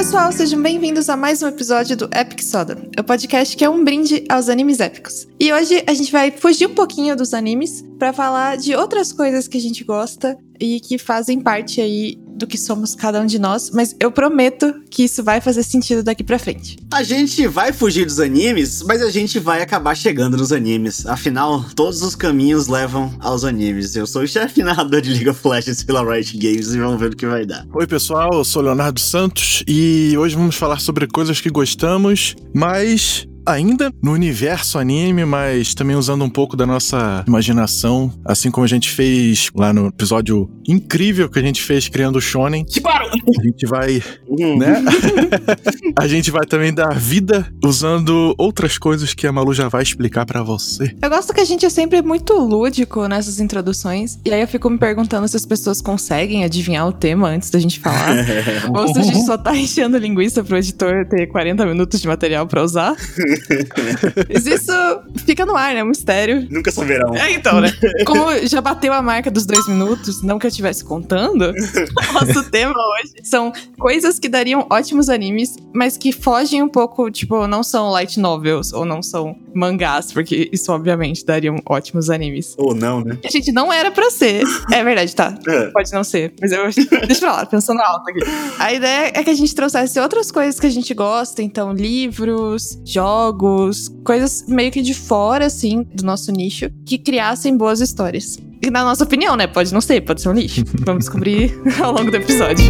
pessoal, sejam bem-vindos a mais um episódio do Epic Soda, o podcast que é um brinde aos animes épicos. E hoje a gente vai fugir um pouquinho dos animes para falar de outras coisas que a gente gosta e que fazem parte aí do que somos cada um de nós, mas eu prometo que isso vai fazer sentido daqui pra frente. A gente vai fugir dos animes, mas a gente vai acabar chegando nos animes. Afinal, todos os caminhos levam aos animes. Eu sou o chefe narrador de League of Legends pela Riot Games e vamos ver o que vai dar. Oi, pessoal, eu sou Leonardo Santos e hoje vamos falar sobre coisas que gostamos, mas ainda no universo anime, mas também usando um pouco da nossa imaginação, assim como a gente fez lá no episódio incrível que a gente fez criando o Shonen. A gente vai, Uhum. né? a gente vai também dar vida usando outras coisas que a Malu já vai explicar pra você. Eu gosto que a gente é sempre muito lúdico nessas introduções, e aí eu fico me perguntando se as pessoas conseguem adivinhar o tema antes da gente falar. Ou se a gente só tá enchendo linguiça pro editor ter 40 minutos de material pra usar. Mas isso fica no ar, né? É um mistério. Nunca saberão. É, então, né? Como já bateu a marca dos dois minutos, não que eu estivesse contando, nosso tema hoje são coisas que dariam ótimos animes, mas que fogem um pouco, tipo, não são light novels ou não são mangás, porque isso obviamente dariam ótimos animes. Ou não, né? A gente não era pra ser. É verdade, tá. É. Pode não ser, mas eu. Deixa pra lá, pensando alto aqui. A ideia é que a gente trouxesse outras coisas que a gente gosta, então livros, jogos, coisas meio que de fora, assim, do nosso nicho, que criassem boas histórias. E na nossa opinião, né? Pode não ser, pode ser um lixo. Vamos descobrir ao longo do episódio.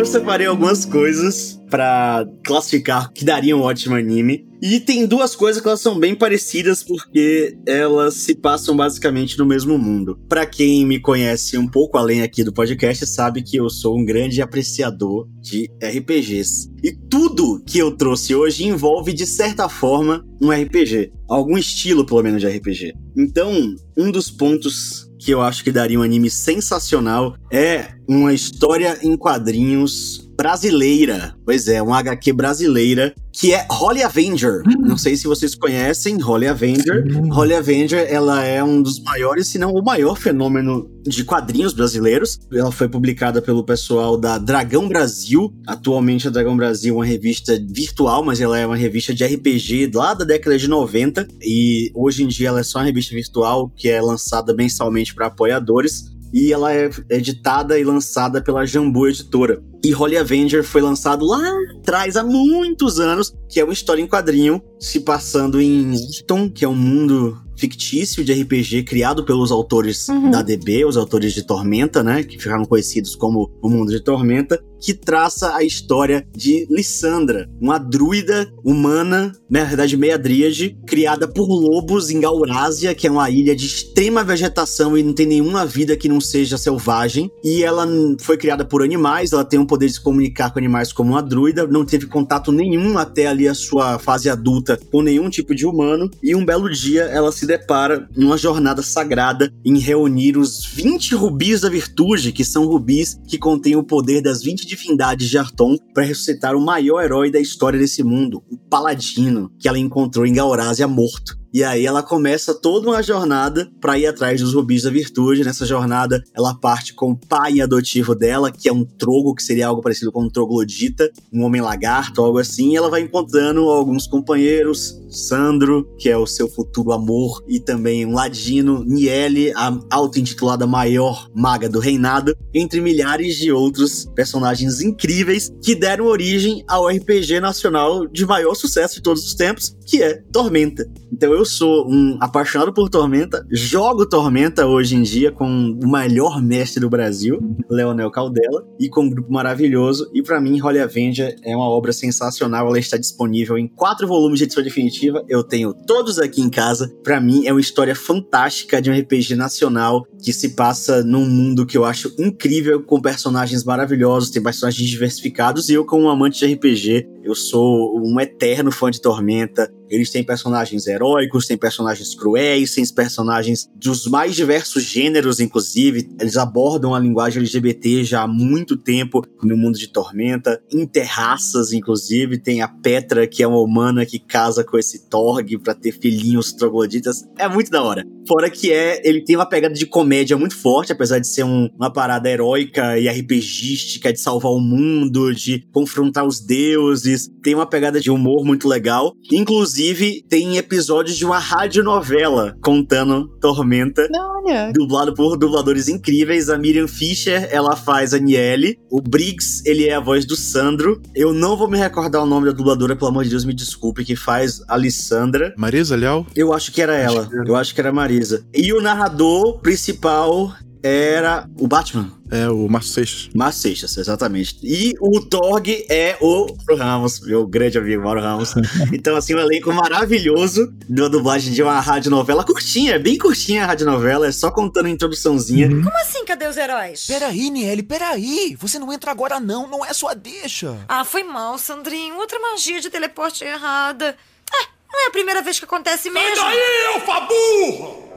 Eu separei algumas coisas pra classificar que daria um ótimo anime. E tem duas coisas que elas são bem parecidas porque elas se passam basicamente no mesmo mundo. Pra quem me conhece um pouco além aqui do podcast, sabe que eu sou um grande apreciador de RPGs. E tudo que eu trouxe hoje envolve de certa forma um RPG, algum estilo pelo menos de RPG. Então, um dos pontos que eu acho que daria um anime sensacional é uma história em quadrinhos brasileira. Pois é, uma HQ brasileira que é Holy Avenger. Não sei se vocês conhecem Holy Avenger. Holy Avenger, ela é um dos maiores, se não o maior fenômeno de quadrinhos brasileiros. Ela foi publicada pelo pessoal da Dragão Brasil. Atualmente a Dragão Brasil é uma revista virtual, mas ela é uma revista de RPG lá da década de 90 e hoje em dia ela é só uma revista virtual que é lançada mensalmente para apoiadores e ela é editada e lançada pela Jambu Editora. E Holy Avenger foi lançado lá atrás, há muitos anos, que é uma história em quadrinho se passando em Easton, que é um mundo fictício de RPG criado pelos autores Uhum. da DB, os autores de Tormenta, né, que ficaram conhecidos como o Mundo de Tormenta, que traça a história de Lissandra, uma druida humana, na verdade meia dríade, criada por lobos em Gaurásia, que é uma ilha de extrema vegetação e não tem nenhuma vida que não seja selvagem. E ela foi criada por animais, ela tem o poder de se comunicar com animais como uma druida, não teve contato nenhum até ali a sua fase adulta com nenhum tipo de humano. E um belo dia ela se depara numa jornada sagrada em reunir os 20 rubis da virtude, que são rubis que contêm o poder das 20 divindades de Arton para ressuscitar o maior herói da história desse mundo, o Paladino, que ela encontrou em Gaurásia morto. E aí ela começa toda uma jornada para ir atrás dos rubis da virtude. Nessa jornada, ela parte com o pai adotivo dela, que é um trogo, que seria algo parecido com um troglodita, um homem lagarto, algo assim. E ela vai encontrando alguns companheiros, Sandro, que é o seu futuro amor, e também um ladino, Niele, a auto-intitulada maior maga do reinado, entre milhares de outros personagens incríveis que deram origem ao RPG nacional de maior sucesso de todos os tempos, que é Tormenta. Então eu sou um apaixonado por Tormenta, jogo Tormenta hoje em dia com o melhor mestre do Brasil, Leonel Caldela, e com um grupo maravilhoso. E pra mim, Holy Avenger é uma obra sensacional. Ela está disponível em quatro volumes de edição definitiva. Eu tenho todos aqui em casa. Pra mim, é uma história fantástica de um RPG nacional que se passa num mundo que eu acho incrível, com personagens maravilhosos, tem personagens diversificados. E eu, como amante de RPG, Eu sou um eterno fã de Tormenta. Eles têm personagens heróicos, têm personagens cruéis, têm personagens dos mais diversos gêneros, inclusive. Eles abordam a linguagem LGBT já há muito tempo no mundo de Tormenta. Interraças, inclusive. Tem a Petra, que é uma humana que casa com esse Torg para ter filhinhos trogloditas. É muito da hora. Fora que é, ele tem uma pegada de comédia muito forte, apesar de ser um, uma parada heróica e RPGística, de salvar o mundo, de confrontar os deuses. Tem uma pegada de humor muito legal. Inclusive, tem episódios de uma radionovela contando Tormenta. Olha. Dublado por dubladores incríveis. A Miriam Fischer, ela faz a Niele. O Briggs, ele é a voz do Sandro. Eu não vou me recordar o nome da dubladora, pelo amor de Deus, me desculpe, que faz a Lissandra. Marisa Leal? Eu acho que era ela. Eu acho que era Marisa. E o narrador principal era o Batman. É, o Márcio Seixas. Márcio Seixas, exatamente. E o Torg é o Mauro Ramos, meu grande amigo Mauro Ramos. então, assim, um elenco maravilhoso de uma dublagem de uma radionovela curtinha, bem curtinha a radionovela, é só contando a introduçãozinha. Uhum. Como assim, cadê os heróis? Peraí, Niele, peraí. Você não entra agora não, não é sua deixa. Ah, foi mal, Sandrinho. Outra magia de teleporte errada. É, não é a primeira vez que acontece mesmo. Sai daí, alfa burro!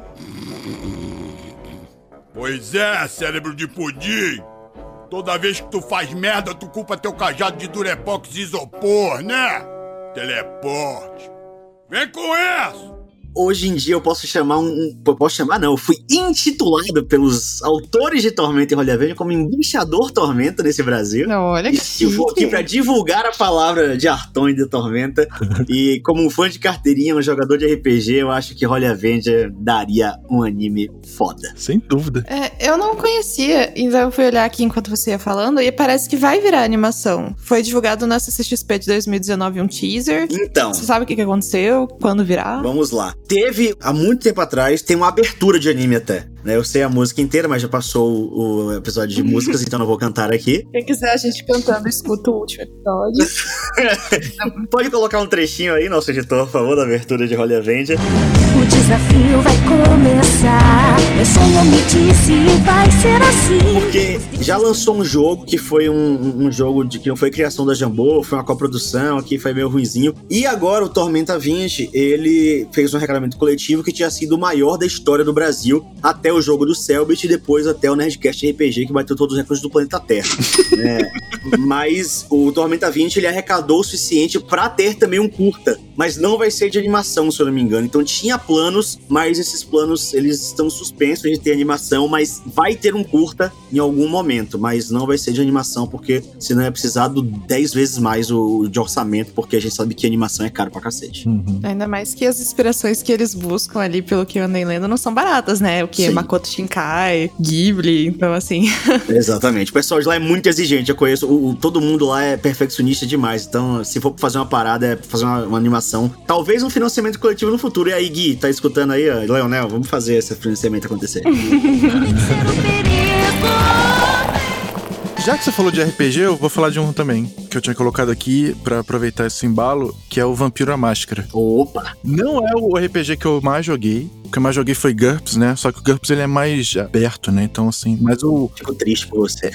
Pois é, cérebro de pudim. Toda vez que tu faz merda, tu culpa teu cajado de durepox isopor, né? Teleporte. Vem com isso! Hoje em dia eu posso chamar um. um posso chamar, não. Eu fui intitulado pelos autores de Tormenta e Rolha Verde como embaixador Tormenta nesse Brasil. Não, olha que. Eu vou aqui pra divulgar a palavra de Arton e de Tormenta. e como um fã de carteirinha, um jogador de RPG, eu acho que Rolha Verde daria um anime foda. Sem dúvida. É, eu não conhecia, então eu fui olhar aqui enquanto você ia falando e parece que vai virar animação. Foi divulgado na CCXP de 2019 um teaser. Então. Você sabe o que aconteceu? Quando virar? Vamos lá. Teve, há muito tempo atrás, tem uma abertura de anime até. Né? Eu sei a música inteira, mas já passou o episódio de músicas, então não vou cantar aqui. Quem quiser a gente cantando, escuta o último episódio. Pode colocar um trechinho aí, nosso editor, por favor, da abertura de Holy Avenger. O desafio vai começar. Eu sou um disse vai ser assim. Porque já lançou um jogo que foi um, um jogo de que não foi criação da Jambô, foi uma coprodução, aqui foi meio ruizinho. E agora o Tormenta 20, ele fez um regulamento coletivo que tinha sido o maior da história do Brasil até o jogo do Selbit e depois até o Nerdcast RPG que bateu todos os recordes do planeta Terra. é, mas o Tormenta 20 ele arrecadou o suficiente para ter também um curta, mas não vai ser de animação, se eu não me engano. Então tinha planos, mas esses planos eles estão suspensos de ter animação, mas vai ter um curta em algum momento, mas não vai ser de animação porque senão é precisado 10 vezes mais o de orçamento, porque a gente sabe que animação é caro pra cacete. Uhum. Ainda mais que as inspirações que eles buscam ali, pelo que eu andei lendo, não são baratas, né? O que? Sim. Makoto Shinkai, Ghibli, então assim. Exatamente. O pessoal de lá é muito exigente. Eu conheço, o, o, todo mundo lá é perfeccionista demais. Então, se for fazer uma parada, é fazer uma, uma, animação. Talvez um financiamento coletivo no futuro. E aí, Gui, tá escutando aí, Leonel? Vamos fazer esse financiamento acontecer. Já que você falou de RPG, eu vou falar de um também, que eu tinha colocado aqui para aproveitar esse embalo, que é o Vampiro à Máscara. Opa! Não é o RPG que eu mais joguei, o que eu mais joguei foi GURPS, né? Só que o GURPS ele é mais aberto, né? Então, assim, mas o. Fico triste por você.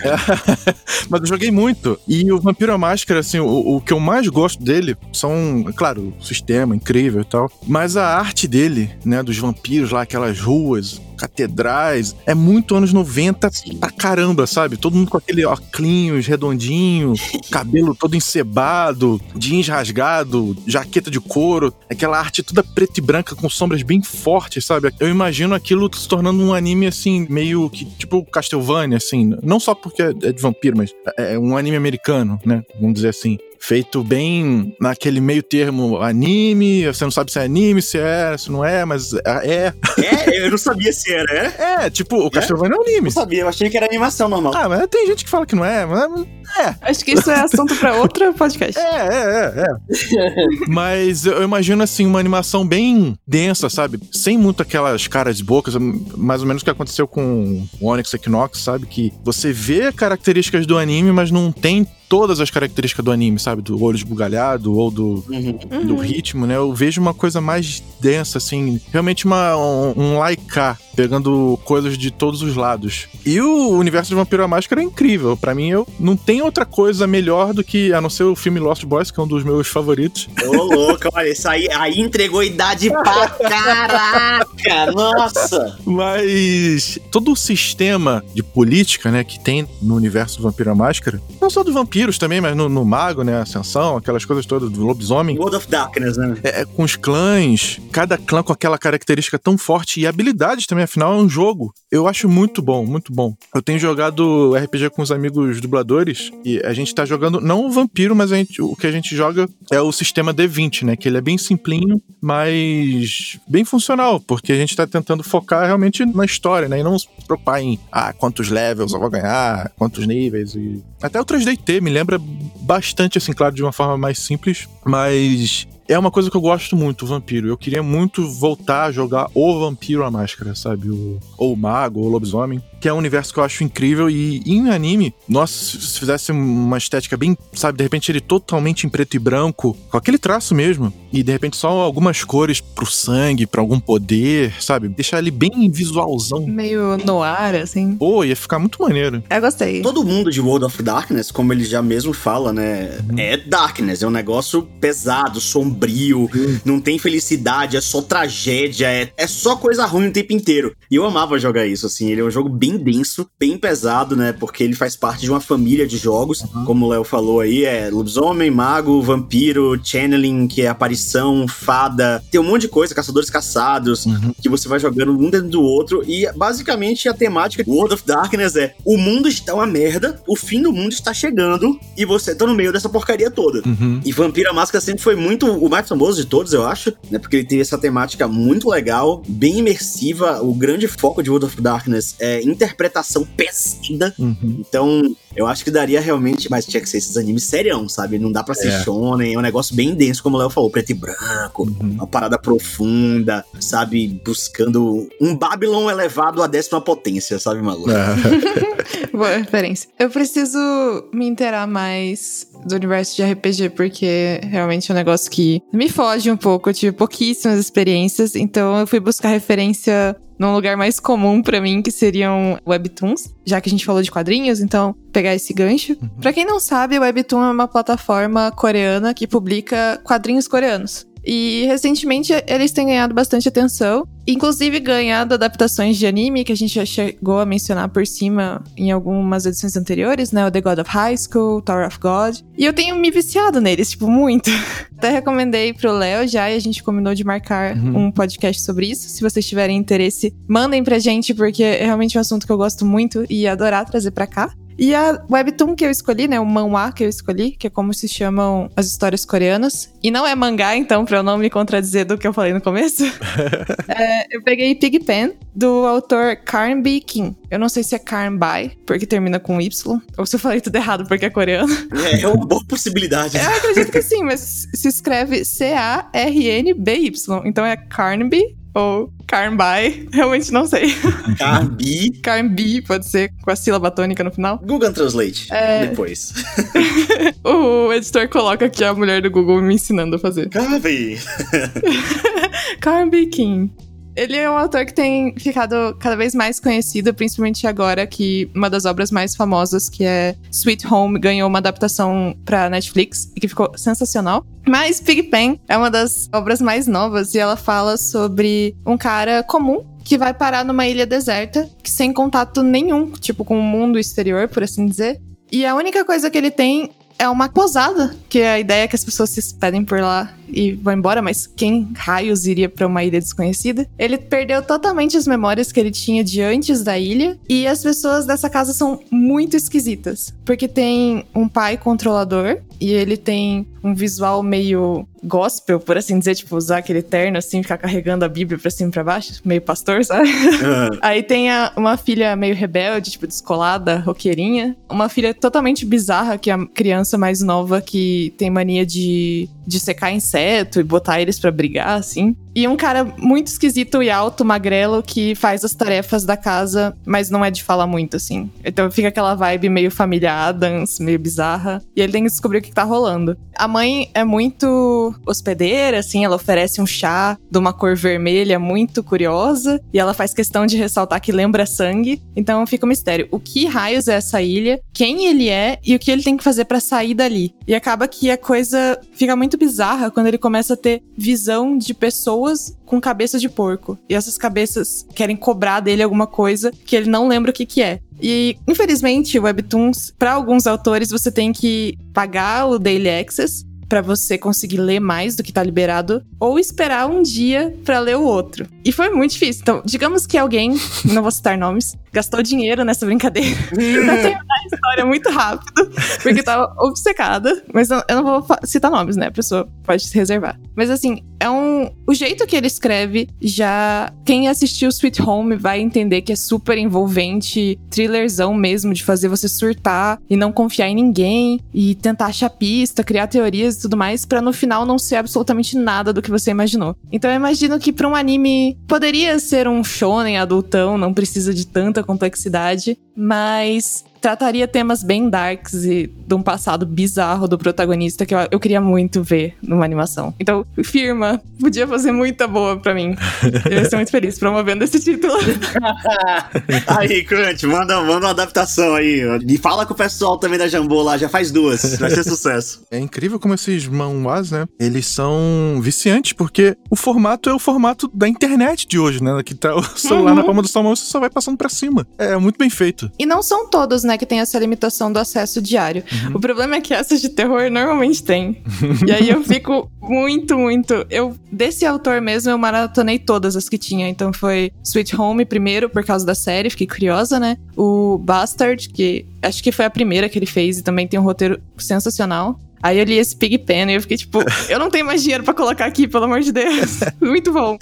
mas eu joguei muito. E o Vampiro à Máscara, assim, o, o que eu mais gosto dele são, claro, o sistema incrível e tal, mas a arte dele, né? Dos vampiros lá, aquelas ruas, catedrais. É muito anos 90 pra caramba, sabe? Todo mundo com aquele óculos redondinho, cabelo todo encebado, jeans rasgado, jaqueta de couro, aquela arte toda preta e branca com sombras bem fortes, sabe? Eu imagino aquilo se tornando um anime assim, meio que tipo Castlevania, assim. Não só porque é de vampiro, mas é um anime americano, né? Vamos dizer assim feito bem naquele meio termo anime, você não sabe se é anime, se é, se não é, mas é. É, eu não sabia se era, é? É, tipo, o Castlevania é, um anime. Não sabia, eu achei que era animação normal. Ah, mas tem gente que fala que não é, mas é. Acho que isso é assunto pra outro podcast. É, é, é, é. mas eu imagino, assim, uma animação bem densa, sabe? Sem muito aquelas caras de bocas, mais ou menos o que aconteceu com o Onyx Equinox, sabe? Que você vê características do anime, mas não tem todas as características do anime, sabe? Do olho esbugalhado ou do, uhum. do ritmo, né? Eu vejo uma coisa mais densa, assim, realmente uma, um, um pegando coisas de todos os lados. E o universo de Vampiro à Máscara é incrível. Pra mim, eu não tem outra coisa melhor do que, a não ser o filme Lost Boys, que é um dos meus favoritos. Ô, louco, olha, isso aí, aí entregou idade pra caraca! Nossa! Mas todo o sistema de política, né, que tem no universo do Vampiro à Máscara, não só dos vampiros também, mas no, no Mago, né, Ascensão, aquelas coisas todas do lobisomem, World of Darkness, né? é, é com os clãs, cada clã com aquela característica tão forte e habilidades também, afinal é um jogo. Eu acho muito bom, muito bom. Eu tenho jogado RPG com os amigos dubladores e a gente tá jogando não o vampiro, mas gente- o que a gente joga é o sistema D20, né? Que ele é bem simplinho, mas bem funcional, porque a gente tá tentando focar realmente na história, né? E não se preocupar em ah, quantos levels eu vou ganhar, quantos níveis e. Até o 3DT me lembra bastante, assim, claro, de uma forma mais simples, mas é uma coisa que eu gosto muito, o vampiro. Eu queria muito voltar a jogar o vampiro à máscara, sabe? O, ou o mago, ou o lobisomem. Que é um universo que eu acho incrível. E em anime, nossa, se se fizesse uma estética bem, sabe, de repente ele totalmente em preto e branco, com aquele traço mesmo. E de repente só algumas cores pro sangue, pra algum poder, sabe? Deixar ele bem visualzão. Meio no ar, assim. Pô, ia ficar muito maneiro. Eu gostei. Todo mundo de World of Darkness, como ele já mesmo fala, né? É Darkness, é um negócio pesado, sombrio, não tem felicidade, é só tragédia, é, é só coisa ruim o tempo inteiro. E eu amava jogar isso, assim. Ele é um jogo bem denso, bem pesado, né? Porque ele faz parte de uma família de jogos, como o Léo falou aí, é lobisomem, mago, vampiro, channeling, que é aparição, fada, tem um monte de coisa, caçadores caçados, que você vai jogando um dentro do outro e basicamente a temática de World of Darkness é o mundo está uma merda, o fim do mundo está chegando e você tá no meio dessa porcaria toda. Uhum. E Vampiro à Máscara sempre foi muito o mais famoso de todos, eu acho, né? Porque ele tem essa temática muito legal, bem imersiva. O grande foco de World of Darkness é interpretação pesada. Uhum. Então, eu acho que daria realmente, mas tinha que ser esses animes serião, sabe? Não dá pra ser É. shonen, é um negócio bem denso, como o Léo falou, preto e branco, Uhum. uma parada profunda, sabe? Buscando um Babylon elevado à décima potência, sabe, maluco? É. Boa referência. Eu preciso me inteirar mais do universo de RPG, porque realmente é um negócio que me foge um pouco. Eu tive pouquíssimas experiências, então eu fui buscar referência num lugar mais comum pra mim, que seriam webtoons, já que a gente falou de quadrinhos, então pegar esse gancho. Pra quem não sabe, o Webtoon é uma plataforma coreana que publica quadrinhos coreanos. E recentemente eles têm ganhado bastante atenção, inclusive ganhado adaptações de anime, que a gente já chegou a mencionar por cima em algumas edições anteriores, né? O The God of High School, Tower of God. E eu tenho me viciado neles, tipo, muito. Até recomendei pro Léo já e a gente combinou de marcar Uhum. um podcast sobre isso. Se vocês tiverem interesse, mandem pra gente, porque é realmente um assunto que eu gosto muito e adorar trazer pra cá. E a webtoon que eu escolhi, né, o manhwa que eu escolhi, que é como se chamam as histórias coreanas, e não é mangá, então, pra eu não me contradizer do que eu falei no começo, é, eu peguei Pigpen, do autor Karn B. Kim. Eu não sei se é Karn Bai, porque termina com Y, ou se eu falei tudo errado porque é coreano. É, é uma boa possibilidade. Eu acredito que sim, mas se escreve C-A-R-N-B-Y, então é Carnby ou Carnby, realmente não sei. Carbi. Carnby pode ser com a sílaba tônica no final. Google Translate. É. Depois. O editor coloca aqui a mulher do Google me ensinando a fazer. Carbi. Carnby King. Ele é um autor que tem ficado cada vez mais conhecido, principalmente agora que uma das obras mais famosas, que é Sweet Home, ganhou uma adaptação pra Netflix e que ficou sensacional. Mas Pigpen é uma das obras mais novas e ela fala sobre um cara comum que vai parar numa ilha deserta, que sem contato nenhum, tipo com o mundo exterior, por assim dizer. E a única coisa que ele tem é uma posada, que é a ideia que as pessoas se pedem por lá e vão embora, mas quem raios iria pra uma ilha desconhecida? Ele perdeu totalmente as memórias que ele tinha de antes da ilha e as pessoas dessa casa são muito esquisitas, porque tem um pai controlador e ele tem um visual meio gospel, por assim dizer, tipo usar aquele terno assim, ficar carregando a Bíblia pra cima e pra baixo, meio pastor, sabe? Aí tem a- uma filha meio rebelde, tipo, descolada, roqueirinha. Uma filha totalmente bizarra, que é a criança mais nova que tem mania de, de secar inseto e botar eles pra brigar, assim. E um cara muito esquisito e alto, magrelo, que faz as tarefas da casa, mas não é de falar muito, assim. Então fica aquela vibe meio família Adams, meio bizarra. E ele tem que descobrir o que tá rolando. A mãe é muito hospedeira, assim, ela oferece um chá de uma cor vermelha muito curiosa. E ela faz questão de ressaltar que lembra sangue. Então fica um mistério. O que raios é essa ilha? Quem ele é e o que ele tem que fazer para sair dali? E acaba que a coisa fica muito bizarra quando ele começa a ter visão de pessoas com cabeça de porco. E essas cabeças querem cobrar dele alguma coisa que ele não lembra o que, que é. E, infelizmente, o Webtoons, para alguns autores, você tem que pagar o Daily Access para você conseguir ler mais do que tá liberado ou esperar um dia para ler o outro. E foi muito difícil. Então, digamos que alguém, não vou citar nomes, gastou dinheiro nessa brincadeira terminar a história muito rápido, porque tava obcecada. Mas eu, não vou citar nomes, né? A pessoa pode se reservar. Mas assim, é um. O jeito que ele escreve, já. Quem assistiu Sweet Home vai entender que é super envolvente, thrillerzão mesmo, de fazer você surtar e não confiar em ninguém, e tentar achar pista, criar teorias e tudo mais, pra no final não ser absolutamente nada do que você imaginou. Então eu imagino que pra um anime poderia ser um shonen adultão, não precisa de tanta complexidade, mas trataria temas bem darks e de um passado bizarro do protagonista que eu, eu queria muito ver numa animação. Então, firma, podia fazer muita boa pra mim. Eu ia ser muito feliz promovendo esse título. aí, Crunch, manda, manda uma adaptação aí. E fala com o pessoal também da Jambô lá, já faz duas. Vai ser sucesso. É incrível como esses manhwas, né? Eles são viciantes, porque o formato é o formato da internet de hoje, né? Que tá o celular Uhum. na palma do sua mão e você só vai passando pra cima. É muito bem feito. E não são todos, né, que tem essa limitação do acesso diário. O problema é que essas de terror normalmente tem. e aí eu fico muito, muito. Eu, desse autor mesmo, eu maratonei todas as que tinha. Então foi Sweet Home primeiro, por causa da série, fiquei curiosa, né? O Bastard, que acho que foi a primeira que ele fez e também tem um roteiro sensacional. Aí eu li esse Pig Pen e eu fiquei tipo, eu não tenho mais dinheiro pra colocar aqui, pelo amor de Deus. Muito bom.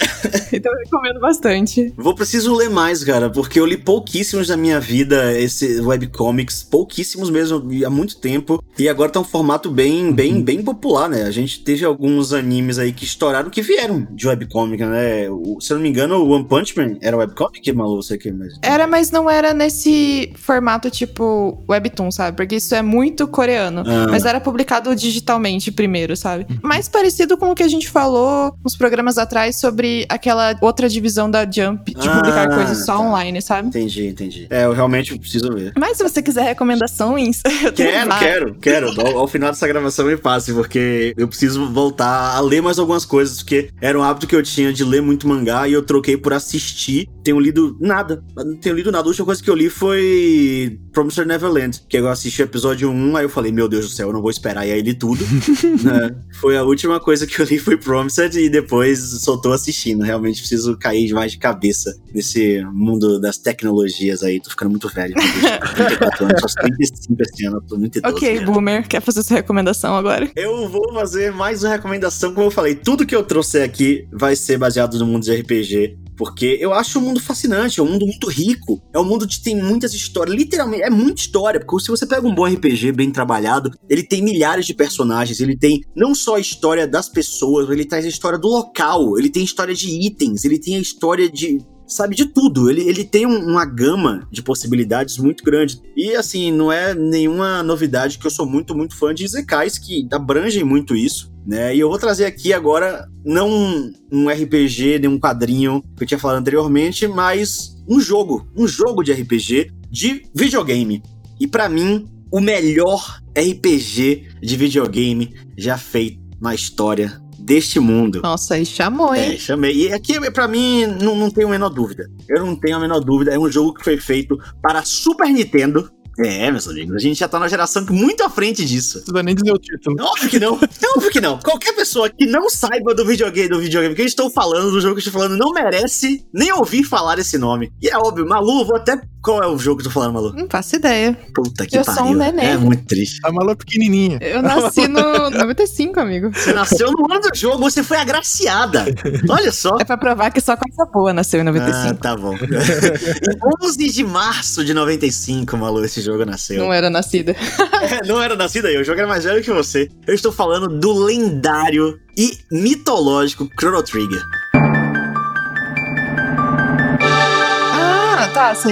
Então eu recomendo bastante. Vou preciso ler mais, cara, porque eu li pouquíssimos na minha vida esse webcomics, pouquíssimos mesmo, há muito tempo. E agora tá um formato bem, bem, bem popular, né? A gente teve alguns animes aí que estouraram que vieram de webcomic, né? O- se eu não me engano, o One Punch Man era webcomic, Malu, você que mas Era, mas não era nesse formato tipo webtoon, sabe? Porque isso é muito coreano. Ah. Mas era publicado digitalmente primeiro, sabe? Mais parecido com o que a gente falou uns programas atrás sobre aquela outra divisão da Jump de Ah, publicar coisas só tá. online, sabe? Entendi, entendi. É, eu realmente preciso ver. Mas se você quiser recomendações, eu tenho Quero, quero, quero. Ao, ao final dessa gravação me passe, porque eu preciso voltar a ler mais algumas coisas, porque era um hábito que eu tinha de ler muito mangá e eu troquei por assistir. Tenho lido nada. Não tenho lido nada. A última coisa que eu li foi Promised Neverland, que eu assisti o episódio 1, aí eu falei, meu Deus do céu, eu não vou esperar. E aí li tudo. né? Foi a última coisa que eu li foi Promised e depois tô assistindo. Realmente preciso cair mais de cabeça nesse mundo das tecnologias aí. Tô ficando muito velho. né? 34 anos, só 35 esse ano, tô muito idoso. Ok, mesmo. Boomer, quer fazer sua recomendação agora? Eu vou fazer mais uma recomendação, como eu falei, tudo que eu trouxe aqui vai ser baseado no mundo de RPG. Porque eu acho um mundo fascinante, é um mundo muito rico. É um mundo que tem muitas histórias, literalmente, é muita história. Porque se você pega um bom RPG bem trabalhado, ele tem milhares de personagens, ele tem não só a história das pessoas, ele traz a história do local, ele tem história de itens, ele tem a história de sabe de tudo. Ele, ele tem um- uma gama de possibilidades muito grande. E assim, não é nenhuma novidade que eu sou muito, muito fã de Isekais, que abrangem muito isso. Né? E eu vou trazer aqui agora, não um, um RPG, nem um quadrinho que eu tinha falado anteriormente, mas um jogo. Um jogo de RPG de videogame. E pra mim, o melhor RPG de videogame já feito na história deste mundo. Nossa, aí chamou, É, hein? chamei. E aqui, pra mim, não, não tenho a menor dúvida. Eu não tenho a menor dúvida. É um jogo que foi feito para Super Nintendo. É, meus amigos, a gente já tá na geração que muito à frente disso. Não precisa nem dizer o título. Óbvio que não. Óbvio que não. Qualquer pessoa que não saiba do videogame, do videogame que eu estou falando, do jogo que eu estou falando, não merece nem ouvir falar esse nome. E é óbvio, Malu, vou até. Qual é o jogo que eu tô falando, Malu? Não faço ideia. Puta que Eu sou pariu. um neném. É muito triste. A Malu é pequenininha. Eu nasci no 95, amigo. Você nasceu no ano do jogo, você foi agraciada. Olha só. É pra provar que só coisa boa nasceu em Ah, 95. tá bom. em 11 de março de 95, Malu, esse jogo nasceu. Não era nascida. É, não era nascido aí, o jogo era mais velho que você. Eu estou falando do lendário e mitológico Chrono Trigger.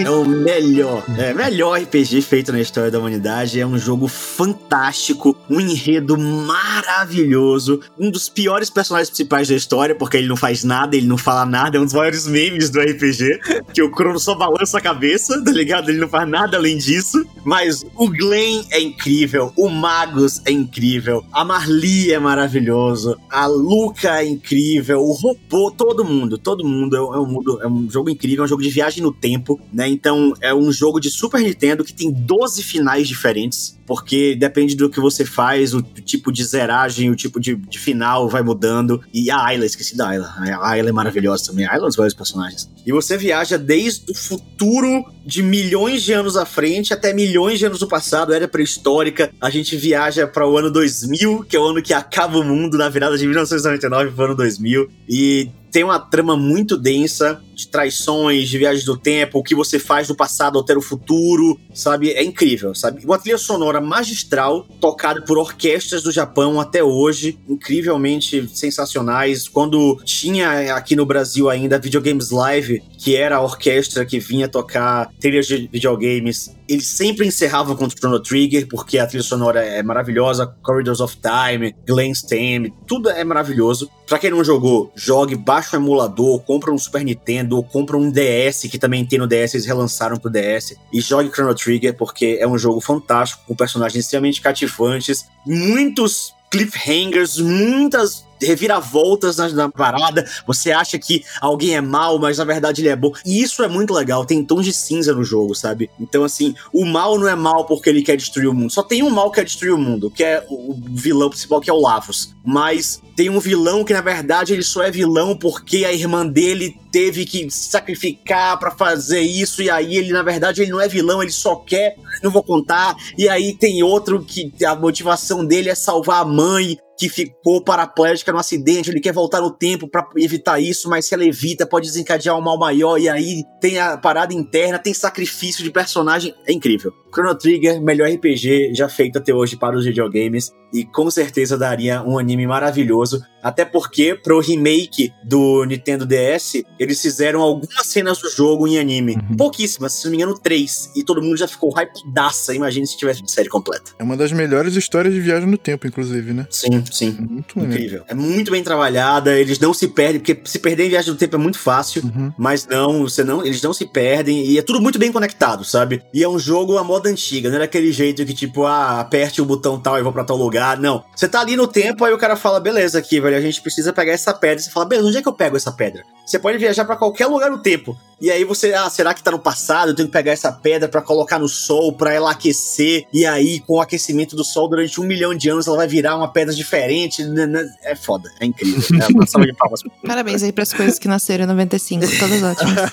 É o melhor, é melhor RPG feito na história da humanidade. É um jogo fantástico, um enredo maravilhoso, um dos piores personagens principais da história, porque ele não faz nada, ele não fala nada, é um dos maiores memes do RPG, que o Crono só balança a cabeça, tá ligado? Ele não faz nada além disso. Mas o Glenn é incrível, o Magus é incrível, a Marli é maravilhoso, a Luca é incrível, o robô, todo mundo, todo mundo é é um é um jogo incrível, é um jogo de viagem no tempo, né? Então é um jogo de Super Nintendo que tem 12 finais diferentes, porque depende do que você faz, o tipo de zeragem, o tipo de, de final vai mudando. E a Ayla, esqueci da Ayla. A Ayla é maravilhosa também. A Ayla é um dos vários personagens. E você viaja desde o futuro de milhões de anos à frente até milhões de anos no passado, era pré-histórica. A gente viaja para o ano 2000, que é o ano que acaba o mundo, na virada de 1999 para o ano 2000. E tem uma trama muito densa de traições, de viagens do tempo, o que você faz do passado até o futuro, sabe? É incrível, sabe? Uma trilha sonora magistral, tocada por orquestras do Japão até hoje, incrivelmente sensacionais. Quando tinha aqui no Brasil ainda Videogames Live, que era a orquestra que vinha tocar trilhas de videogames, eles sempre encerravam com o Chrono Trigger, porque a trilha sonora é maravilhosa, Corridors of Time, Glenn's Theme, tudo é maravilhoso. Pra quem não jogou, jogue, baixa um emulador, compra um Super Nintendo, compra um DS, que também tem no DS, eles relançaram pro DS, e jogue Chrono Trigger, porque é um jogo fantástico, com personagens extremamente cativantes, muitos cliffhangers, muitas reviravoltas na, na parada. Você acha que alguém é mal, mas na verdade ele é bom. E isso é muito legal. Tem tons de cinza no jogo, sabe? Então, assim, o mal não é mal porque ele quer destruir o mundo. Só tem um mal que quer destruir o mundo, que é o vilão principal, que é o Lavos. Mas tem um vilão que, na verdade, ele só é vilão porque a irmã dele teve que se sacrificar pra fazer isso. E aí ele, na verdade, ele não é vilão, ele só quer. Não vou contar. E aí tem outro que a motivação dele é salvar a mãe que ficou paraplégica no acidente, ele quer voltar no tempo pra evitar isso, mas se ela evita, pode desencadear um mal maior, e aí tem a parada interna, tem sacrifício de personagem, é incrível. Chrono Trigger, melhor RPG já feito até hoje para os videogames, e com certeza daria um anime maravilhoso, até porque pro remake do Nintendo DS, eles fizeram algumas cenas do jogo em anime, pouquíssimas, se não me engano, três, e todo mundo já ficou hypadaça, imagina se tivesse série completa. É uma das melhores histórias de viagem no tempo, inclusive, né? Sim, sim. Muito. Incrível. É muito bem trabalhada, eles não se perdem, porque se perder em viagem do tempo é muito fácil, Uhum. mas não, você não, eles não se perdem e é tudo muito bem conectado, sabe? E é um jogo à moda antiga, não era aquele jeito que tipo, ah, aperte o botão tal e vou pra tal lugar, não. Você tá ali no tempo, aí o cara fala, beleza, aqui, velho, a gente precisa pegar essa pedra. Você fala, beleza, onde é que eu pego essa pedra? Você pode viajar pra qualquer lugar no tempo. E aí você, ah, será que tá no passado? Eu tenho que pegar essa pedra pra colocar no sol, pra ela aquecer. E aí, com o aquecimento do sol durante um milhão de anos, ela vai virar uma pedra diferente. Né, né? É foda, é incrível. É uma salva de palmas. Parabéns aí pras coisas que nasceram em 95, todas ótimas.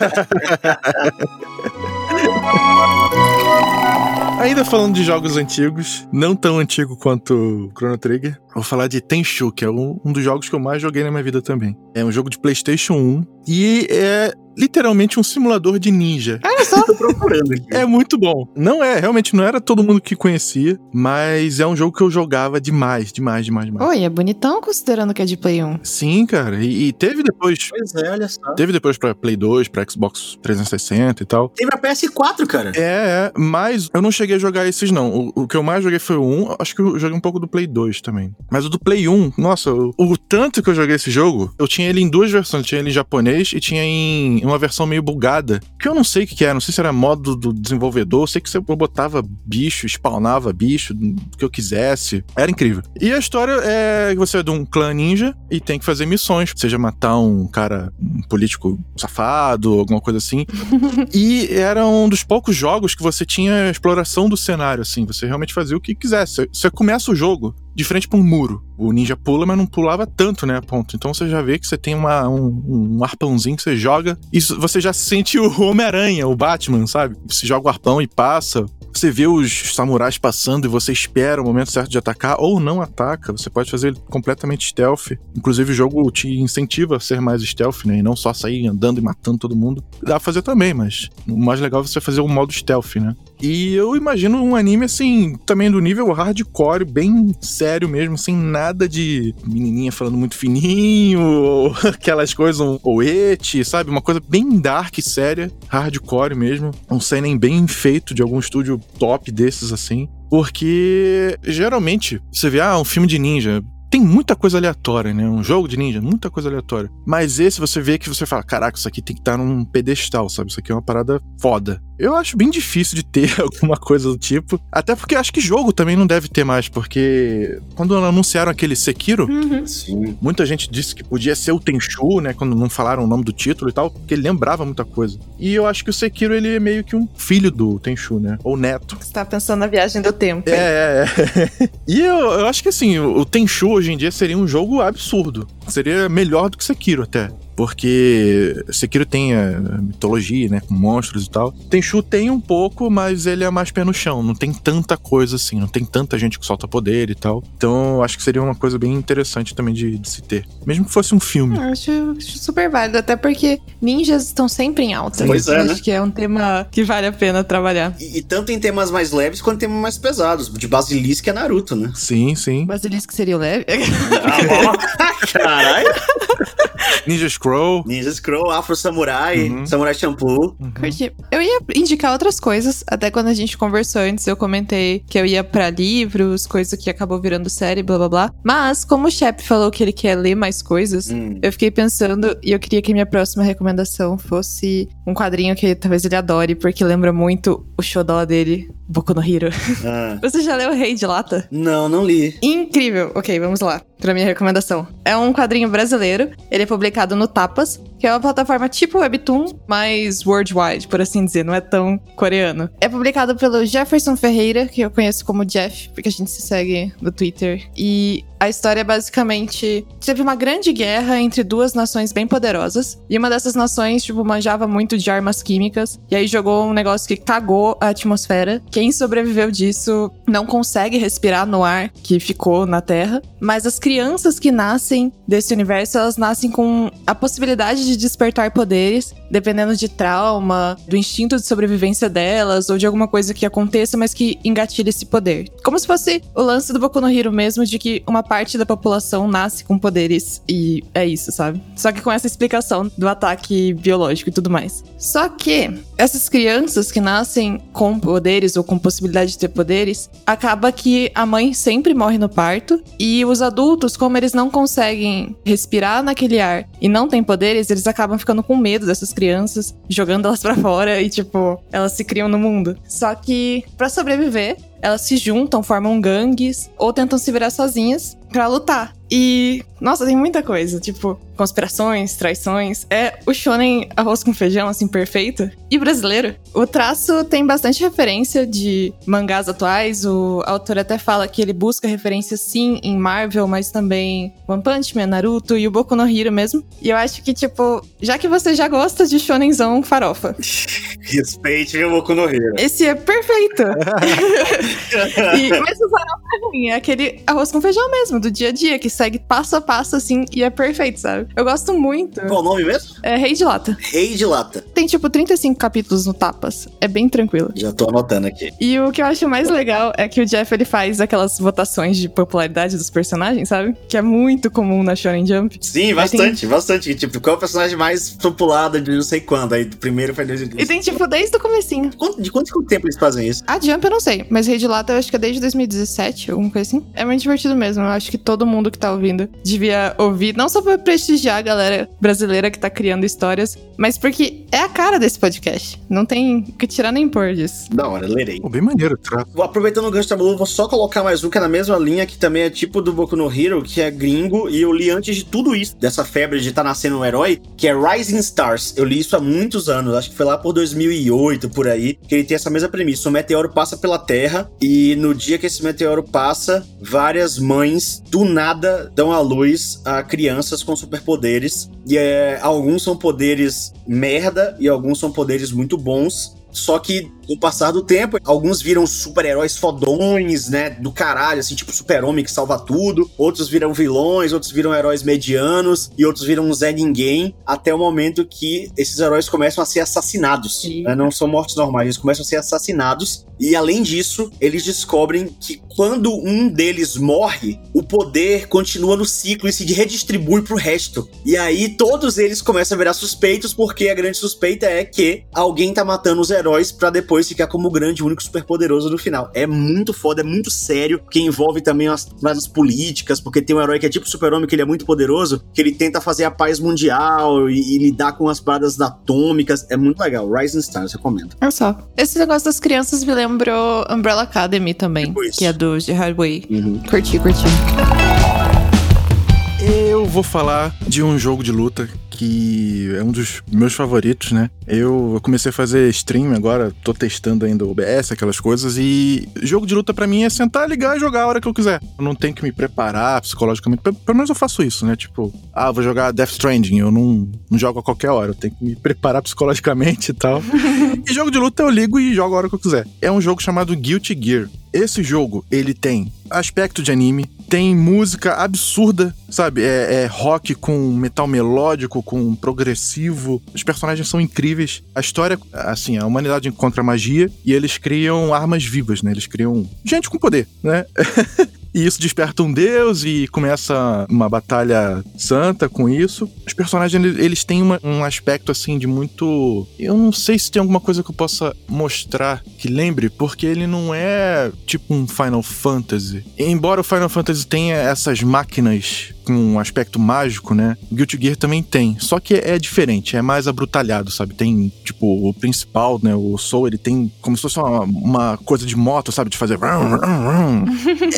Ainda falando de jogos antigos, não tão antigo quanto Chrono Trigger, vou falar de Tenchu, que é um, um dos jogos que eu mais joguei na minha vida também. É um jogo de PlayStation 1 e é literalmente um simulador de ninja. Olha só, Tô procurando aqui. É muito bom. Não é, realmente não era todo mundo que conhecia, mas é um jogo que eu jogava demais, demais, demais, demais. Oi, é bonitão considerando que é de Play 1. Sim, cara. E, e teve depois. Pois é, olha só. Teve depois pra Play 2, pra Xbox 360 e tal. Teve a PS4, cara. É, é, mas eu não cheguei a jogar esses, não. O, o que eu mais joguei foi o 1, acho que eu joguei um pouco do Play 2 também. Mas o do Play 1, nossa, o, o tanto que eu joguei esse jogo, eu tinha ele em duas versões. Tinha ele em japonês e tinha em uma versão meio bugada. Que eu não sei o que, que era, não sei se era modo do desenvolvedor, sei que você botava bicho, spawnava bicho, do que eu quisesse. Era incrível. E a história é que você é de um clã ninja e tem que fazer missões, seja matar um cara, um político safado, alguma coisa assim. E era um dos poucos jogos que você tinha exploração do cenário, assim. Você realmente fazia o que quisesse. Você começa o jogo de frente pra um muro. O ninja pula, mas não pulava tanto, né? Ponto. Então você já vê que você tem uma, um, um arpãozinho que você joga. E você já sente o Homem-Aranha, o Batman, sabe? Você joga o arpão e passa. Você vê os samurais passando e você espera o momento certo de atacar ou não ataca. Você pode fazer ele completamente stealth. Inclusive, o jogo te incentiva a ser mais stealth, né? E não só sair andando e matando todo mundo. Dá pra fazer também, mas o mais legal é você fazer o modo stealth, né? E eu imagino um anime assim, também do nível hardcore, bem sério mesmo, sem nada de menininha falando muito fininho, ou aquelas coisas, um, ou eti, sabe? Uma coisa bem dark, séria, hardcore mesmo. Um seinen bem feito de algum estúdio top desses assim. Porque geralmente você vê, ah, um filme de ninja tem muita coisa aleatória, né? Um jogo de ninja, muita coisa aleatória. Mas esse você vê que você fala: caraca, isso aqui tem que estar num pedestal, sabe? Isso aqui é uma parada foda. Eu acho bem difícil de ter alguma coisa do tipo. Até porque acho que jogo também não deve ter mais, porque quando anunciaram aquele Sekiro, Uhum. Muita gente disse que podia ser o Tenchu, né? Quando não falaram o nome do título e tal, porque ele lembrava muita coisa. E eu acho que o Sekiro ele é meio que um filho do Tenchu, né? Ou neto. Você tá pensando na viagem do tempo. hein? É, é, é. E eu, eu acho que assim, o o Tenchu hoje em dia seria um jogo absurdo. Seria melhor do que Sekiro até. Porque Sekiro tem a mitologia, né? Com monstros e tal. Tenchu tem um pouco, mas ele é mais pé no chão. Não tem tanta coisa assim. Não tem tanta gente que solta poder e tal. Então eu acho que seria uma coisa bem interessante também de, de se ter. Mesmo que fosse um filme. Eu acho, acho super válido, até porque ninjas estão sempre em alta. Pois é, Eu né? Acho que é um tema que vale a pena trabalhar. E, e tanto em temas mais leves quanto em temas mais pesados. De Basilisco é Naruto, né? Sim, sim. Basilisco seria o leve? Caralho. Ninja Scroll. Ninja Scroll, Afro Samurai, Uhum. Samurai Shampoo. Curti. Eu ia indicar outras coisas, até quando a gente conversou antes, eu comentei que eu ia pra livros, coisa que acabou virando série, blá blá blá. Mas, como o Shep falou que ele quer ler mais coisas, Hum. eu fiquei pensando e eu queria que minha próxima recomendação fosse um quadrinho que talvez ele adore, porque lembra muito o xodó dele, Boku no Hero. Ah. Você já leu Rei de Lata? Não, não li. Incrível! Ok, vamos lá. Pra minha recomendação. É um quadrinho brasileiro. Ele é publicado no Tapas, que é uma plataforma tipo Webtoon, mas worldwide, por assim dizer. Não é tão coreano. É publicado pelo Jefferson Ferreira, que eu conheço como Jeff, porque a gente se segue no Twitter. E a história é basicamente... Teve uma grande guerra entre duas nações bem poderosas. E uma dessas nações, tipo, manjava muito de armas químicas. E aí jogou um negócio que cagou a atmosfera. Quem sobreviveu disso não consegue respirar no ar que ficou na Terra. Mas as crianças que nascem desse universo, elas nascem com a possibilidade de despertar poderes, dependendo de trauma, do instinto de sobrevivência delas, ou de alguma coisa que aconteça, mas que engatilhe esse poder. Como se fosse o lance do Boku no Hero mesmo, de que uma parte da população nasce com poderes e é isso, sabe? Só que com essa explicação do ataque biológico e tudo mais. Só que essas crianças que nascem com poderes ou com possibilidade de ter poderes, acaba que a mãe sempre morre no parto e os adultos, como eles não conseguem respirar naquele ar e não têm poderes, eles acabam ficando com medo dessas crianças, jogando elas pra fora e tipo, elas se criam no mundo. Só que pra sobreviver, elas se juntam, formam gangues ou tentam se virar sozinhas pra lutar. E, nossa, tem muita coisa, tipo, conspirações, traições. É o shonen arroz com feijão, assim, perfeito. E brasileiro. O traço tem bastante referência de mangás atuais. O autor até fala que ele busca referências, sim, em Marvel, mas também One Punch Man, Naruto e o Boku no Hero mesmo. E eu acho que, tipo, já que você já gosta de shonenzão farofa, Respeite o Boku no Hero. esse é perfeito. E- mas o farofa é ruim, é aquele arroz com feijão mesmo, do dia a dia, que segue passo a passo, assim, e é perfeito, sabe? Eu gosto muito. Qual o nome mesmo? É Rei de Lata. Rei de Lata. Tem, tipo, 35 capítulos no Tapas. É bem tranquilo. Já tô anotando aqui. E o que eu acho mais legal é que o Jeff, ele faz aquelas votações de popularidade dos personagens, sabe? Que é muito comum na Shonen Jump. Sim, bastante, bastante. Tipo, qual é o personagem mais populado de não sei quando? Aí, primeiro foi... E tem, tipo, desde o comecinho. Quanto- De quanto tempo eles fazem isso? A Jump eu não sei, mas Rei de Lata eu acho que é desde 2017, alguma coisa assim. É muito divertido mesmo. Eu acho que todo mundo que tá ouvindo devia ouvir, não só pra prestigiar a galera brasileira que tá criando histórias, mas porque é a cara desse podcast. Não tem o que tirar nem pôr disso. Da hora, lerei. Pô, bem maneiro. Vou aproveitando o gancho da Blue, vou só colocar mais um que é na mesma linha, que também é tipo do Boku no Hero, que é gringo, e eu li antes de tudo isso, dessa febre de estar nascendo um herói, que é Rising Stars. Eu li isso há muitos anos, acho que foi lá por 2008, por aí, que ele tem essa mesma premissa. Um meteoro passa pela Terra, e no dia que esse meteoro passa, várias mães, do nada, dão à luz a crianças com superpoderes. E é, alguns são poderes merda, e alguns são poderes muito bons. Só que Com o passar do tempo, alguns viram super-heróis fodões, né? Do caralho, assim, tipo super-homem que salva tudo. Outros viram vilões, outros viram heróis medianos e outros viram um Zé Ninguém. Até o momento que esses heróis começam a ser assassinados. Né? Não são mortes normais, eles começam a ser assassinados. E além disso, eles descobrem que quando um deles morre, o poder continua no ciclo e se redistribui pro resto. E aí todos eles começam a virar suspeitos, porque a grande suspeita é que alguém tá matando os heróis pra depois ficar como o grande, único superpoderoso no final. É muito foda, é muito sério, porque envolve também as as políticas, porque tem um herói que é tipo super-homem, que ele é muito poderoso, que ele tenta fazer a paz mundial e, e lidar com as paradas atômicas. É muito legal. Rising Stars, recomendo. Olha só. Esse negócio das crianças me lembrou Umbrella Academy também, Tipo isso. que é do Gerard Way. Uhum. Curti, curti. Eu vou falar de um jogo de luta que é um dos meus favoritos, né? Eu comecei a fazer stream agora, tô testando ainda o OBS, aquelas coisas, e jogo de luta pra mim é sentar, ligar e jogar a hora que eu quiser. Eu não tenho que me preparar psicologicamente, pelo pelo menos eu faço isso, né? Tipo, ah, vou jogar Death Stranding, eu não, não jogo a qualquer hora, eu tenho que me preparar psicologicamente e tal. e jogo de luta eu ligo e jogo a hora que eu quiser. É um jogo chamado Guilty Gear. Esse jogo, ele tem aspecto de anime, tem música absurda, sabe? É, é rock com metal melódico, com progressivo. Os personagens são incríveis. A história, assim, a humanidade encontra magia e eles criam armas vivas, né? Eles criam gente com poder, né? E isso desperta um deus e começa uma batalha santa com isso. Os personagens, eles- têm uma- um aspecto, assim, de muito... Eu não sei se tem alguma coisa que eu possa mostrar que lembre, porque ele não é tipo um Final Fantasy. Embora o Final Fantasy tenha essas máquinas com um aspecto mágico, né? Guilty Gear também tem. Só que é diferente, é mais abrutalhado, sabe? Tem, tipo, o principal, né? O Soul, ele tem como se fosse uma, uma coisa de moto, sabe? De fazer.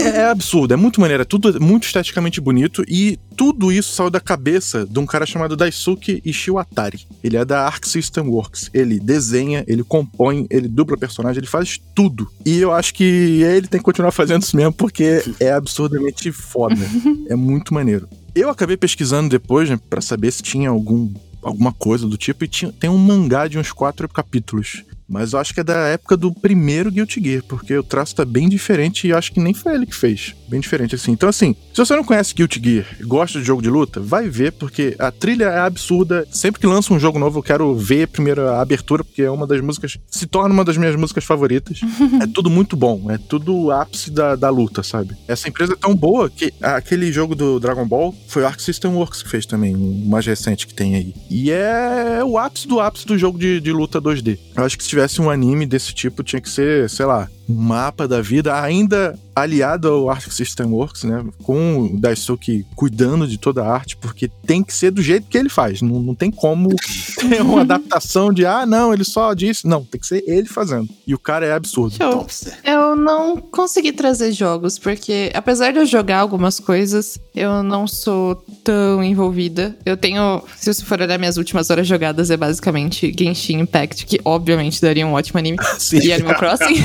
É, é absurdo, é muito maneiro, é tudo muito esteticamente bonito e tudo isso saiu da cabeça de um cara chamado Daisuke Ishiwatari. Ele é da Arc System Works. Ele desenha, ele compõe, ele dubla personagem, ele faz tudo. E eu acho que ele tem que continuar fazendo isso mesmo porque é absurdamente foda. é muito maneiro. Eu acabei pesquisando depois, né, pra saber se tinha algum alguma coisa do tipo e tinha, tem um mangá de uns quatro capítulos. Mas eu acho que é da época do primeiro Guilty Gear, porque o traço tá bem diferente e eu acho que nem foi ele que fez. Bem diferente assim. Então, assim, se você não conhece Guilty Gear e gosta de jogo de luta, vai ver, porque a trilha é absurda. Sempre que lança um jogo novo, eu quero ver primeiro a abertura, porque é uma das músicas. Se torna uma das minhas músicas favoritas. é tudo muito bom, é tudo o ápice da, da luta, sabe? Essa empresa é tão boa que aquele jogo do Dragon Ball foi o Arc System Works que fez também, o mais recente que tem aí. E é o ápice do ápice do jogo de, de luta 2D. Eu acho que se tivesse um anime desse tipo, tinha que ser, sei lá, mapa da vida, ainda aliado ao Arc System Works, né? Com o Daisuke cuidando de toda a arte, porque tem que ser do jeito que ele faz. Não, não tem como ter uma adaptação de, ah, não, ele só disse. Não, tem que ser ele fazendo. E o cara é absurdo. Topster. Eu não consegui trazer jogos, porque apesar de eu jogar algumas coisas, eu não sou tão envolvida. Eu tenho, se você for olhar minhas últimas horas jogadas, é basicamente Genshin Impact, que obviamente daria um ótimo anime, Sim. e Animal Crossing.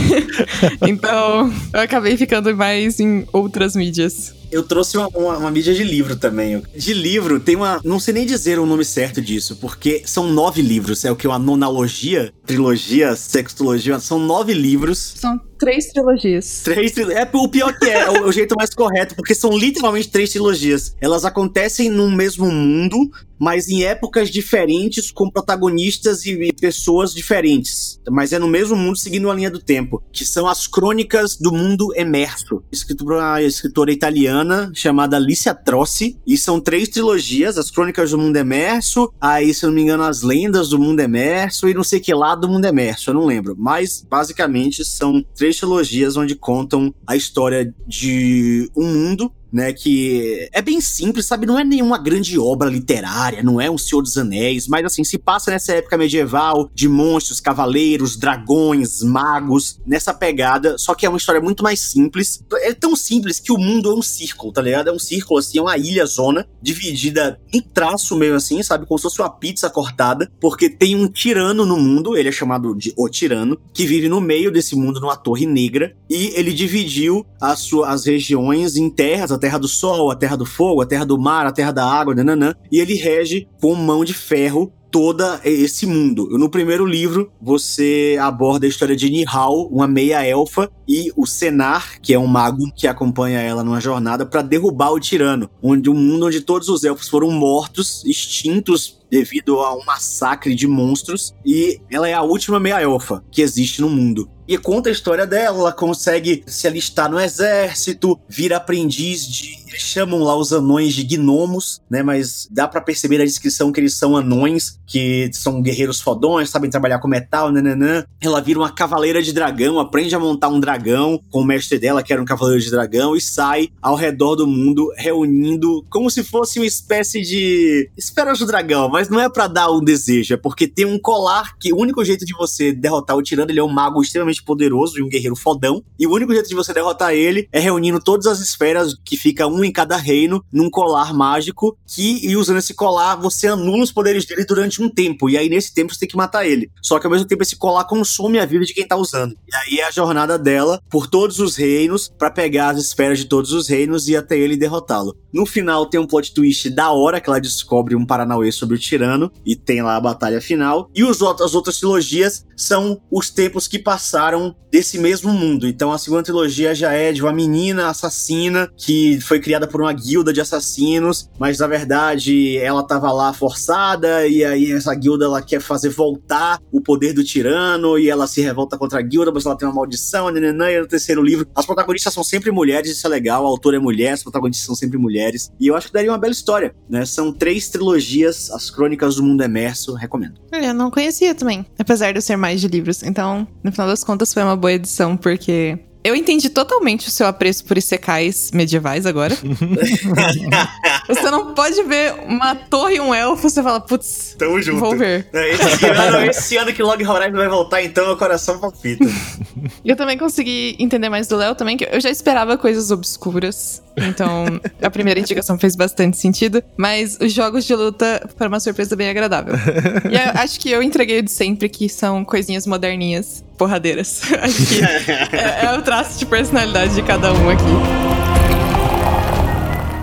então, eu acabei ficando mais em outras mídias. Eu trouxe uma, uma, uma mídia de livro também. De livro, tem uma. Não sei nem dizer o nome certo disso, porque são nove livros. É o que? Uma nonalogia, trilogia, sextologia. São nove livros. São três trilogias. Três tri- É o pior que é, é o, o jeito mais correto, porque são literalmente três trilogias. Elas acontecem no mesmo mundo, mas em épocas diferentes, com protagonistas e, e pessoas diferentes. Mas é no mesmo mundo, seguindo uma linha do tempo. Que são as crônicas do mundo emerso. Escrito por uma escritora italiana chamada Alicia Trossi. E são três trilogias: as crônicas do mundo emerso, aí, se eu não me engano, as lendas do mundo emerso e não sei que lá do mundo emerso, eu não lembro. Mas basicamente são três trilogias onde contam a história de um mundo né, que é bem simples, sabe? Não é nenhuma grande obra literária, não é um Senhor dos Anéis, mas assim, se passa nessa época medieval de monstros, cavaleiros, dragões, magos, nessa pegada, só que é uma história muito mais simples. É tão simples que o mundo é um círculo, tá ligado? É um círculo, assim, é uma ilha zona, dividida em traço meio assim, sabe? Como se fosse uma pizza cortada, porque tem um tirano no mundo, ele é chamado de O Tirano, que vive no meio desse mundo numa torre negra, e ele dividiu as, suas, as regiões em terras, a terra do sol, a terra do fogo, a terra do mar, a terra da água, nananã, e ele rege com mão de ferro todo esse mundo. No primeiro livro, você aborda a história de Nihal, uma meia-elfa, e o Senar, que é um mago que acompanha ela numa jornada para derrubar o tirano, onde um mundo onde todos os elfos foram mortos, extintos devido a um massacre de monstros, e ela é a última meia-elfa que existe no mundo. E conta a história dela, ela consegue se alistar no exército, vira aprendiz de. Eles chamam lá os anões de gnomos, né? Mas dá para perceber na descrição que eles são anões, que são guerreiros fodões, sabem trabalhar com metal, nananã. Ela vira uma cavaleira de dragão, aprende a montar um dragão com o mestre dela, que era um cavaleiro de dragão, e sai ao redor do mundo reunindo como se fosse uma espécie de. Esferas do dragão, mas não é para dar um desejo, é porque tem um colar que o único jeito de você derrotar o tirano, ele é um mago extremamente poderoso e um guerreiro fodão. E o único jeito de você derrotar ele é reunindo todas as esferas que fica um em cada reino num colar mágico que e usando esse colar você anula os poderes dele durante um tempo. E aí nesse tempo você tem que matar ele. Só que ao mesmo tempo esse colar consome a vida de quem tá usando. E aí é a jornada dela por todos os reinos para pegar as esferas de todos os reinos e até ele derrotá-lo. No final tem um plot twist da hora que ela descobre um Paranauê sobre o tirano e tem lá a batalha final. E os, as outras trilogias são os tempos que passaram desse mesmo mundo. Então a segunda trilogia já é de uma menina assassina que foi criada por uma guilda de assassinos, mas na verdade ela tava lá forçada e aí essa guilda ela quer fazer voltar o poder do tirano e ela se revolta contra a guilda, mas ela tem uma maldição, nananã, e no terceiro livro as protagonistas são sempre mulheres, isso é legal, a autora é mulher, as protagonistas são sempre mulheres, e eu acho que daria uma bela história, né? São três trilogias, as crônicas do mundo emerso, recomendo. Eu não conhecia também, apesar de eu ser mais de livros, então no final das contas foi uma boa edição, porque eu entendi totalmente o seu apreço por isekais medievais agora. você não pode ver uma torre e um elfo, você fala, putz, Tamo junto. vou ver. É, Esse ano, esse ano que Log Horizon vai voltar, então meu coração palpita. Eu também consegui entender mais do Léo também, que eu já esperava coisas obscuras. Então, a primeira indicação fez bastante sentido. Mas os jogos de luta foram uma surpresa bem agradável. E eu acho que eu entreguei o de sempre, que são coisinhas moderninhas, porradeiras. acho que é, é o traço de personalidade de cada um aqui.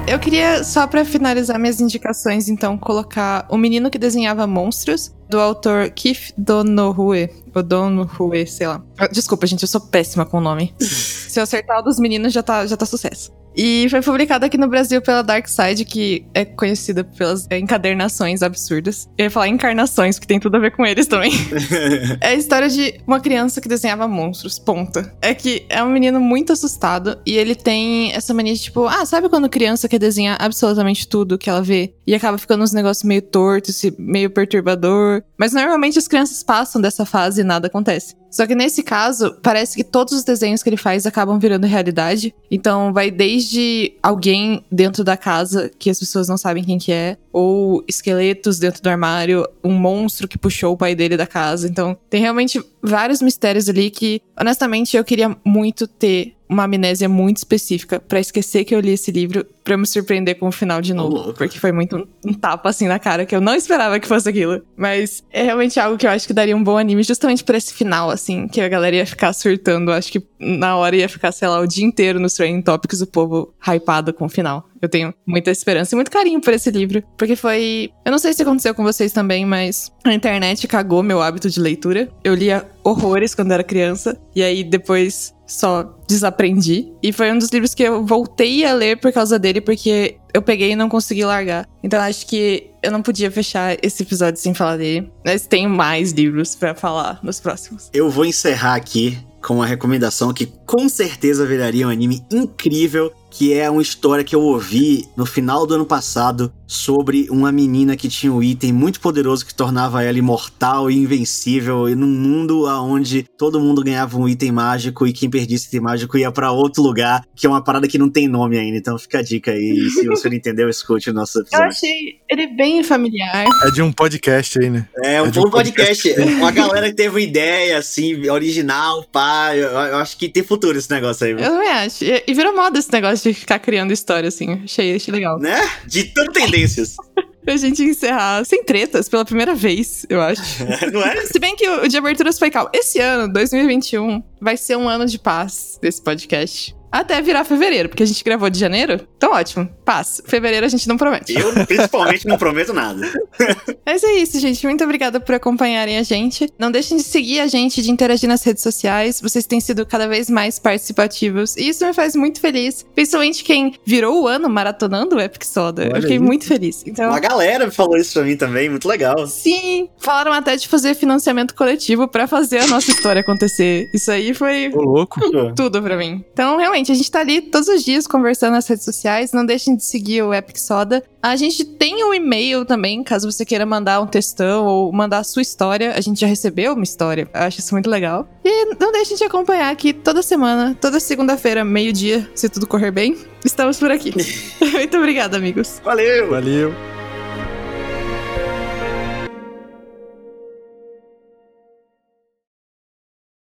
Eu queria, só pra finalizar minhas indicações, então, colocar O Menino que Desenhava Monstros, do autor Keith Donohue. Ou Donohue, sei lá. Ah, Desculpa, gente, eu sou péssima com o nome. Se eu acertar o dos meninos, já tá, já tá sucesso. E foi publicado aqui no Brasil pela Dark Side, que é conhecida pelas encadernações absurdas. Eu ia falar encarnações, porque tem tudo a ver com eles também. é a história de uma criança que desenhava monstros, ponta. É que é um menino muito assustado e ele tem essa mania de tipo, ah, sabe quando criança quer desenhar absolutamente tudo que ela vê e acaba ficando uns negócios meio tortos, meio perturbador? Mas normalmente as crianças passam dessa fase e nada acontece. Só que nesse caso, parece que todos os desenhos que ele faz acabam virando realidade. Então vai desde alguém dentro da casa que as pessoas não sabem quem que é, ou esqueletos dentro do armário, um monstro que puxou o pai dele da casa. Então tem realmente vários mistérios ali que, honestamente, eu queria muito ter uma amnésia muito específica pra esquecer que eu li esse livro pra me surpreender com o final de novo. louco. porque foi muito um, um tapa assim na cara que eu não esperava que fosse aquilo. Mas é realmente algo que eu acho que daria um bom anime justamente por esse final, assim, que a galera ia ficar surtando. Acho que na hora ia ficar, sei lá, o dia inteiro nos Training Topics o povo hypado com o final. Eu tenho muita esperança e muito carinho por esse livro. Porque foi. Eu não sei se aconteceu com vocês também, mas a internet cagou meu hábito de leitura. Eu lia horrores quando era criança. E aí depois só desaprendi. E foi um dos livros que eu voltei a ler por causa dele, porque eu peguei e não consegui largar. Então acho que eu não podia fechar esse episódio sem falar dele. Mas tenho mais livros pra falar nos próximos. Eu vou encerrar aqui com uma recomendação que com certeza viraria um anime incrível, que é uma história que eu ouvi no final do ano passado sobre uma menina que tinha um item muito poderoso que tornava ela imortal e invencível e num mundo onde todo mundo ganhava um item mágico e quem perdia esse item mágico ia pra outro lugar, que é uma parada que não tem nome ainda. Então fica a dica aí, se você não entendeu, escute o nosso Eu episódio. achei ele bem familiar. É de um podcast aí, né? É, um É de um bom podcast. Uma galera que teve uma ideia, assim, original, pá. Eu, eu acho que tem futuro esse negócio aí, viu? Eu também acho. E, e virou moda esse negócio de ficar criando história, assim. Achei, achei legal. Né? De tantas tendências. Pra gente encerrar sem tretas pela primeira vez, eu acho. não é? Se bem que o, o de aberturas foi calmo. Esse ano, 2021, vai ser um ano de paz desse podcast. Até virar fevereiro, porque a gente gravou de janeiro. Então ótimo, passa. Fevereiro a gente não promete. Eu, principalmente, não prometo nada. Mas é isso, gente. Muito obrigada por acompanharem a gente. Não deixem de seguir a gente, de interagir nas redes sociais. Vocês têm sido cada vez mais participativos. E isso me faz muito feliz. Principalmente quem virou o ano maratonando o Epic Soda. Olha Eu fiquei aí. muito feliz. Então, Uma galera falou isso pra mim também, muito legal. sim, falaram até de fazer financiamento coletivo pra fazer a nossa história acontecer. Isso aí foi Ô, louco. tudo pra mim. Então, realmente, a gente tá ali todos os dias conversando nas redes sociais. Não deixem de seguir o Epic Soda. A gente tem um e-mail também, caso você queira mandar um textão ou mandar a sua história. A gente já recebeu uma história. Eu acho isso muito legal. E não deixem de acompanhar aqui toda semana, toda segunda-feira, meio-dia, se tudo correr bem. Estamos por aqui. muito obrigada, amigos. Valeu! Valeu.